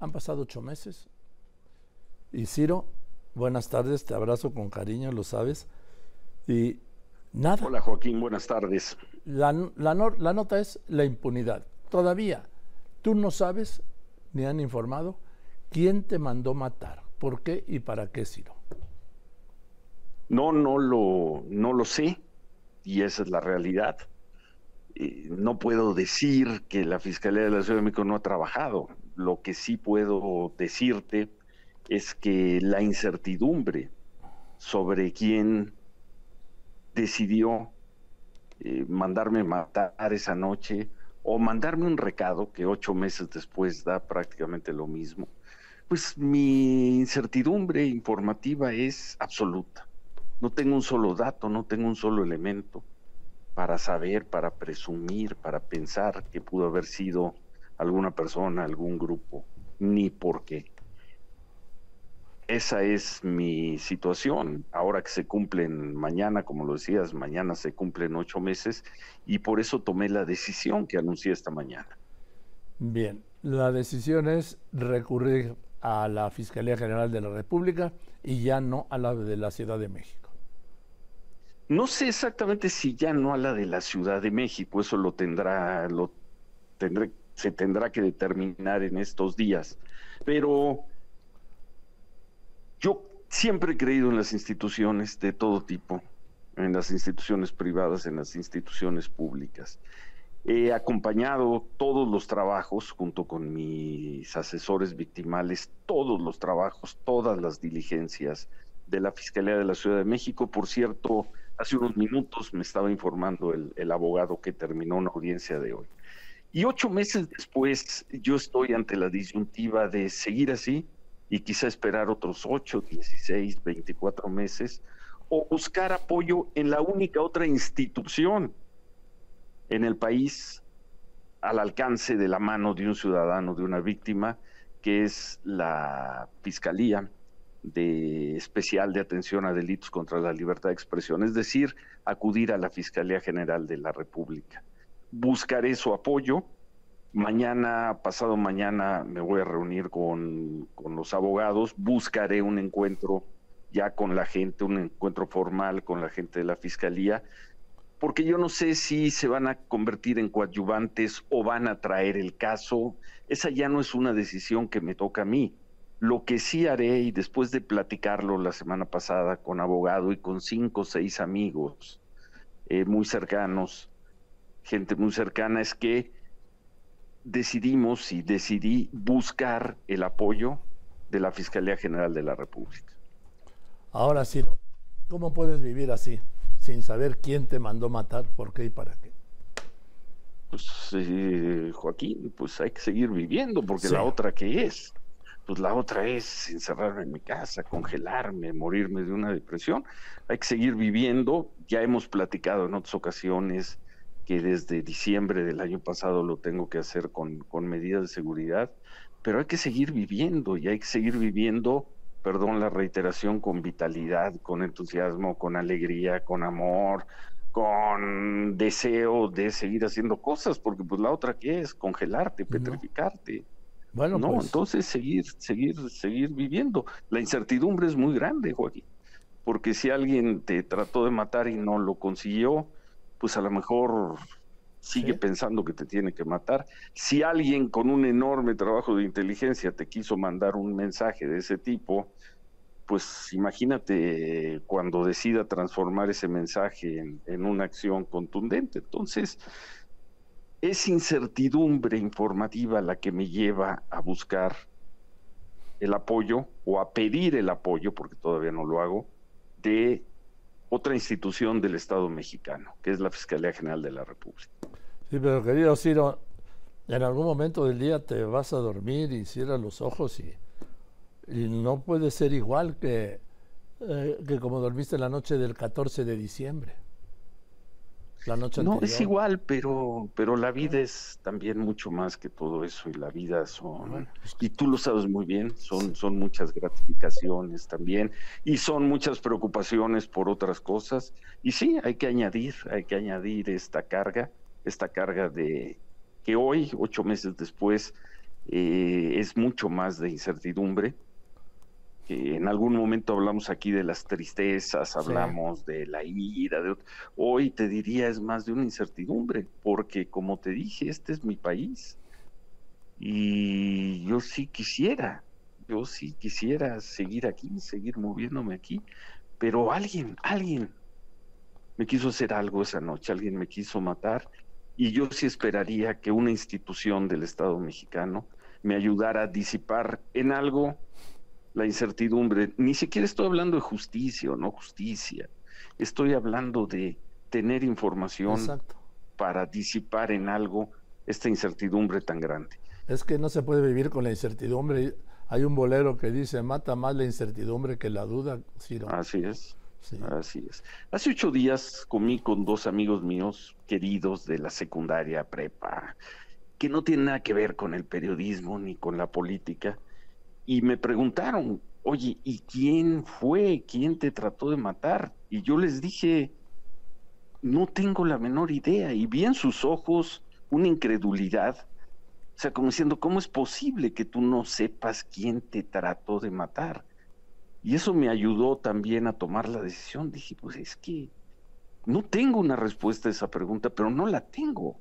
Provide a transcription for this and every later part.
Han pasado ocho meses. Y Ciro, buenas tardes, te abrazo con cariño, lo sabes. Y nada. Hola Joaquín, buenas tardes. La, la, la nota es la impunidad. Todavía tú no sabes, ni han informado, quién te mandó matar, por qué y para qué, Ciro. No, no lo, no lo sé, y esa es la realidad. Eh, no puedo decir que la Fiscalía de la Ciudad de México no ha trabajado. Lo que sí puedo decirte es que la incertidumbre sobre quién decidió eh, mandarme matar esa noche o mandarme un recado que ocho meses después da prácticamente lo mismo, pues mi incertidumbre informativa es absoluta. No tengo un solo dato, no tengo un solo elemento para saber, para presumir, para pensar que pudo haber sido alguna persona, algún grupo, ni por qué. Esa es mi situación. Ahora que se cumplen mañana, como lo decías, mañana se cumplen ocho meses y por eso tomé la decisión que anuncié esta mañana. Bien, la decisión es recurrir a la Fiscalía General de la República y ya no a la de la Ciudad de México. No sé exactamente si ya no a la de la Ciudad de México, eso lo tendrá, lo tendré, se tendrá que determinar en estos días. Pero yo siempre he creído en las instituciones de todo tipo, en las instituciones privadas, en las instituciones públicas. He acompañado todos los trabajos junto con mis asesores victimales, todos los trabajos, todas las diligencias de la Fiscalía de la Ciudad de México. Por cierto, Hace unos minutos me estaba informando el, abogado que terminó una audiencia de hoy. Y ocho meses después yo estoy ante la disyuntiva de seguir así y quizá esperar otros ocho, dieciséis, veinticuatro meses o buscar apoyo en la única otra institución en el país al alcance de la mano de un ciudadano, de una víctima, que es la Fiscalía de especial de atención a delitos contra la libertad de expresión, es decir, acudir a la Fiscalía General de la República. Buscaré su apoyo. Mañana, pasado mañana, me voy a reunir con, con los abogados, buscaré un encuentro ya con la gente, un encuentro formal con la gente de la Fiscalía, porque yo no sé si se van a convertir en coadyuvantes o van a traer el caso. Esa ya no es una decisión que me toca a mí lo que sí haré, y después de platicarlo la semana pasada con abogado y con cinco o seis amigos eh, muy cercanos, gente muy cercana, es que decidimos y decidí buscar el apoyo de la Fiscalía General de la República. Ahora, Ciro, ¿cómo puedes vivir así, sin saber quién te mandó matar, por qué y para qué? Pues, eh, Joaquín, pues hay que seguir viviendo, porque la otra que es pues la otra es encerrarme en mi casa, congelarme, morirme de una depresión. Hay que seguir viviendo. Ya hemos platicado en otras ocasiones que desde diciembre del año pasado lo tengo que hacer con, con medidas de seguridad, pero hay que seguir viviendo y hay que seguir viviendo, perdón la reiteración, con vitalidad, con entusiasmo, con alegría, con amor, con deseo de seguir haciendo cosas, porque pues la otra que es congelarte, petrificarte. Bueno, no, pues entonces seguir, seguir, seguir viviendo. La incertidumbre es muy grande, Joaquín, porque si alguien te trató de matar y no lo consiguió, pues a lo mejor sigue pensando que te tiene que matar. Si alguien con un enorme trabajo de inteligencia te quiso mandar un mensaje de ese tipo, pues imagínate cuando decida transformar ese mensaje en, en una acción contundente. Entonces, es incertidumbre informativa la que me lleva a buscar el apoyo o a pedir el apoyo, porque todavía no lo hago, de otra institución del Estado mexicano, que es la Fiscalía General de la República. Sí, pero querido Ciro, en algún momento del día te vas a dormir y cierras los ojos y, y no puede ser igual que, eh, que como dormiste la noche del 14 de diciembre no, es igual, pero, pero la vida es también mucho más que todo eso y la vida son, pues y tú lo sabes muy bien, son, son muchas gratificaciones también y son muchas preocupaciones por otras cosas. Y sí, hay que añadir, hay que añadir esta carga, esta carga de que hoy, ocho meses después, eh, es mucho más de incertidumbre. En algún momento hablamos aquí de las tristezas, hablamos de la ira, de... hoy te diría es más de una incertidumbre, porque como te dije, este es mi país. Y yo sí quisiera, yo sí quisiera seguir aquí, seguir moviéndome aquí, pero alguien, alguien me quiso hacer algo esa noche, alguien me quiso matar y yo sí esperaría que una institución del Estado mexicano me ayudara a disipar en algo la incertidumbre. Ni siquiera estoy hablando de justicia o no justicia, estoy hablando de tener información para disipar en algo esta incertidumbre tan grande. Es que no se puede vivir con la incertidumbre. Hay un bolero que dice, mata más la incertidumbre que la duda, Ciro. Así es. Así es. Hace ocho días comí con dos amigos míos queridos de la secundaria prepa, que no tienen nada que ver con el periodismo ni con la política, y me preguntaron, oye, ¿y quién fue? ¿Quién te trató de matar? Y yo les dije, no tengo la menor idea, y vi en sus ojos una incredulidad, o sea, como diciendo, ¿cómo es posible que tú no sepas quién te trató de matar? Y eso me ayudó también a tomar la decisión. Dije, pues es que no tengo una respuesta a esa pregunta, pero no la tengo.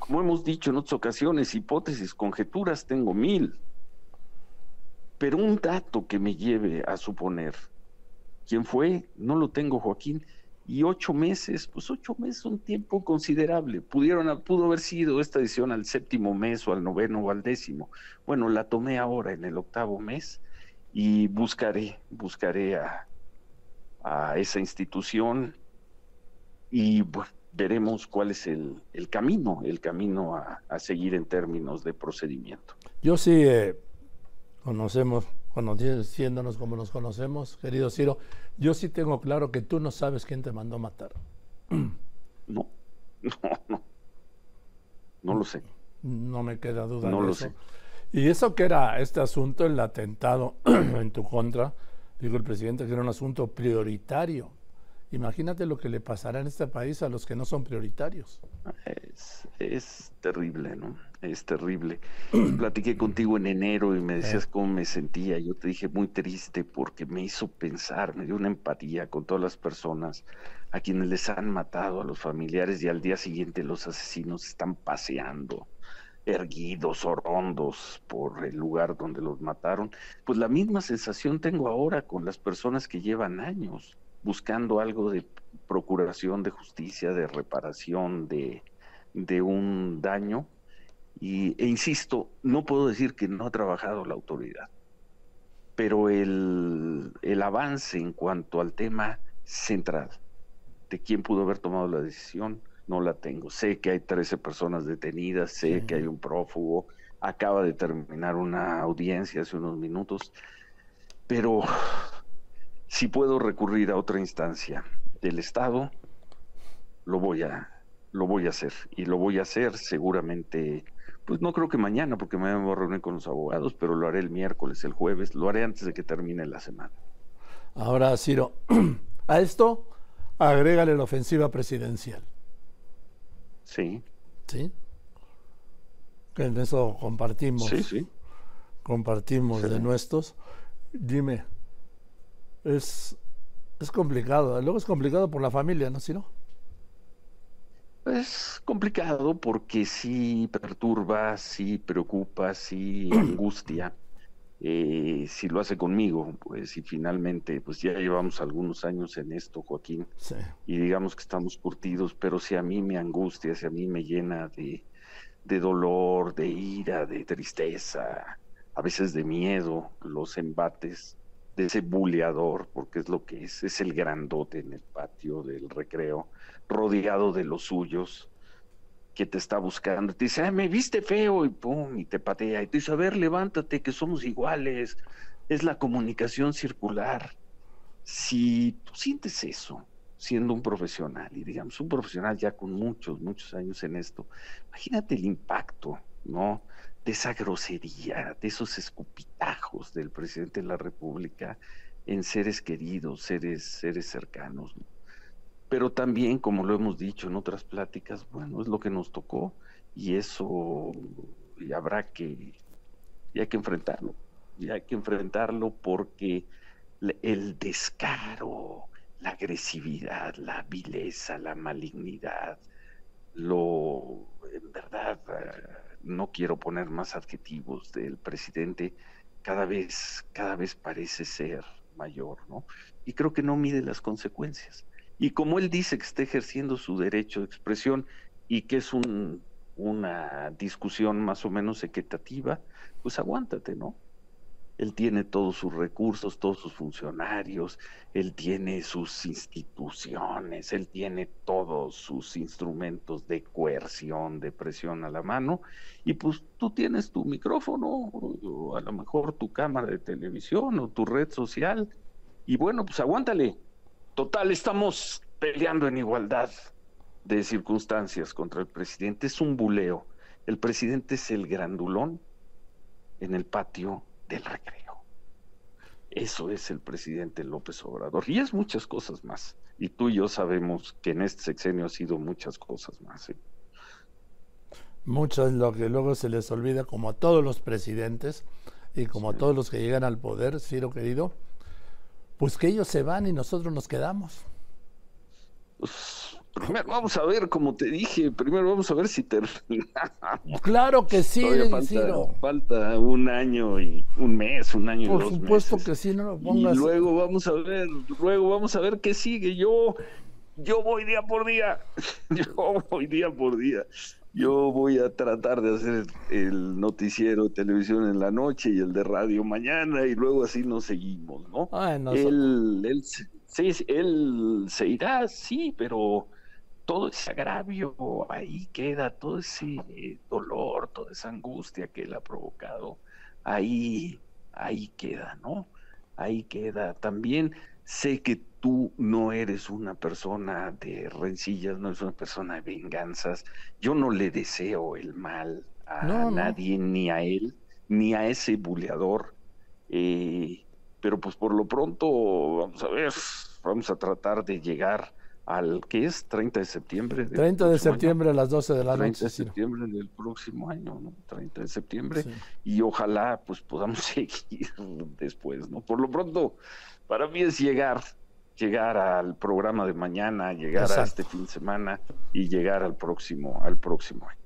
Como hemos dicho en otras ocasiones, hipótesis, conjeturas, tengo mil. Pero un dato que me lleve a suponer quién fue, no lo tengo, Joaquín. Y ocho meses, pues ocho meses es un tiempo considerable. Pudieron, pudo haber sido esta edición al séptimo mes o al noveno o al décimo. Bueno, la tomé ahora en el octavo mes y buscaré, buscaré a, esa institución y veremos cuál es el, camino, el camino a, seguir en términos de procedimiento. Yo sí eh, conocemos, conociéndonos como nos conocemos, querido Ciro, yo sí tengo claro que tú no sabes quién te mandó matar. No, no, no. No lo sé. No me queda duda. No lo sé. Y eso que era este asunto, el atentado en tu contra, dijo el presidente que era un asunto prioritario. Imagínate lo que le pasará en este país a los que no son prioritarios. Es, terrible, ¿no? Es terrible. Platiqué contigo en enero y me decías cómo me sentía. Yo te dije muy triste porque me hizo pensar, me dio una empatía con todas las personas a quienes les han matado, a los familiares y al día siguiente los asesinos están paseando erguidos, rondos por el lugar donde los mataron, pues la misma sensación tengo ahora con las personas que llevan años buscando algo de procuración de justicia, de reparación de, de un daño. Y, e insisto, no puedo decir que no ha trabajado la autoridad, pero el, el avance en cuanto al tema central de quién pudo haber tomado la decisión, no la tengo. Sé que hay 13 personas detenidas, sé que hay un prófugo, acaba de terminar una audiencia hace unos minutos, pero si puedo recurrir a otra instancia del Estado, lo voy a lo voy a hacer y lo voy a hacer seguramente pues no creo que mañana porque me voy a reunir con los abogados, pero lo haré el miércoles, el jueves, lo haré antes de que termine la semana. Ahora, Ciro, a esto agrégale la ofensiva presidencial. Sí. Sí. Que en eso compartimos. Sí, sí. Compartimos de nuestros. Dime, es, es complicado. Luego es complicado por la familia, ¿no? ¿Sí, no? Es complicado porque sí perturba, sí preocupa, sí angustia. Eh, si lo hace conmigo, pues y finalmente, pues ya llevamos algunos años en esto, Joaquín, y digamos que estamos curtidos, pero si a mí me angustia, si a mí me llena de, de dolor, de ira, de tristeza, a veces de miedo, los embates de ese buleador, porque es lo que es, es el grandote en el patio del recreo, rodeado de los suyos, que te está buscando, te dice, me viste feo y pum, y te patea, y te dice, a ver, levántate, que somos iguales, es la comunicación circular. Si tú sientes eso, siendo un profesional, y digamos, un profesional ya con muchos, muchos años en esto, imagínate el impacto, ¿no? De esa grosería, de esos escupitajos del presidente de la República en seres queridos, seres, seres cercanos. ¿no? pero también, como lo hemos dicho en otras pláticas, bueno, es lo que nos tocó y eso y habrá que que enfrentarlo. Y hay que enfrentarlo porque el descaro, la agresividad, la vileza, la malignidad, lo, en verdad, no quiero poner más adjetivos del presidente, cada vez, cada vez parece ser mayor, ¿no? Y creo que no mide las consecuencias. Y como él dice que está ejerciendo su derecho de expresión y que es un, una discusión más o menos equitativa, pues aguántate, ¿no? Él tiene todos sus recursos, todos sus funcionarios, él tiene sus instituciones, él tiene todos sus instrumentos de coerción, de presión a la mano, y pues tú tienes tu micrófono, o a lo mejor tu cámara de televisión o tu red social, y bueno, pues aguántale. Total, estamos peleando en igualdad de circunstancias contra el presidente. Es un buleo. El presidente es el grandulón en el patio del recreo. Eso es el presidente López Obrador. Y es muchas cosas más. Y tú y yo sabemos que en este sexenio ha sido muchas cosas más. ¿eh? Mucho es lo que luego se les olvida, como a todos los presidentes y como a todos los que llegan al poder, Ciro querido, pues que ellos se van y nosotros nos quedamos. Pues, primero vamos a ver, como te dije, primero vamos a ver si terminamos. Claro que sí, falta, falta, un año y un mes, un año Por y dos supuesto que sí, no lo pongas. Y luego vamos a ver, luego vamos a ver qué sigue. Yo, yo voy día por día, yo voy día por día. Yo voy a tratar de hacer el noticiero de televisión en la noche y el de radio mañana y luego así nos seguimos, ¿no? él, él, sí, él se irá, sí, pero todo ese agravio ahí queda, todo ese dolor, toda esa angustia que él ha provocado, ahí, ahí queda, ¿no? Ahí queda. También sé que tú no eres una persona de rencillas, no eres una persona de venganzas. Yo no le deseo el mal a nadie, ni a él, ni a ese buleador. Eh, pero pues por lo pronto, vamos a ver, vamos a tratar de llegar al que es 30 de septiembre. 30 de septiembre a las 12 de la 30 de septiembre del próximo año, ¿no? 30 de septiembre. Y ojalá pues podamos seguir después, ¿no? Por lo pronto, para mí es llegar, llegar al programa de mañana, llegar a este fin de semana y llegar al próximo, al próximo año.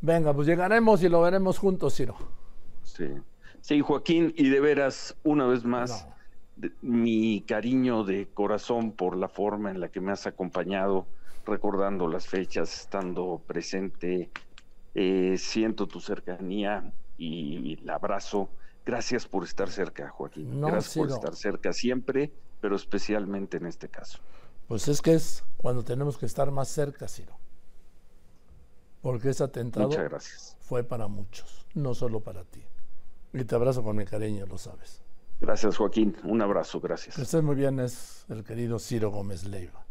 Venga, pues llegaremos y lo veremos juntos, Ciro. Sí. Sí, Joaquín, y de veras, una vez más, mi cariño de corazón por la forma en la que me has acompañado, recordando las fechas, estando presente, eh, siento tu cercanía y, el abrazo Gracias por estar cerca, Joaquín. Gracias por estar cerca siempre, pero especialmente en este caso. Pues es que es cuando tenemos que estar más cerca, Ciro. Porque ese atentado fue para muchos, no solo para ti. Y te abrazo con mi cariño, lo sabes. Gracias, Joaquín. Un abrazo, gracias. Que estés muy bien, es el querido Ciro Gómez Leiva.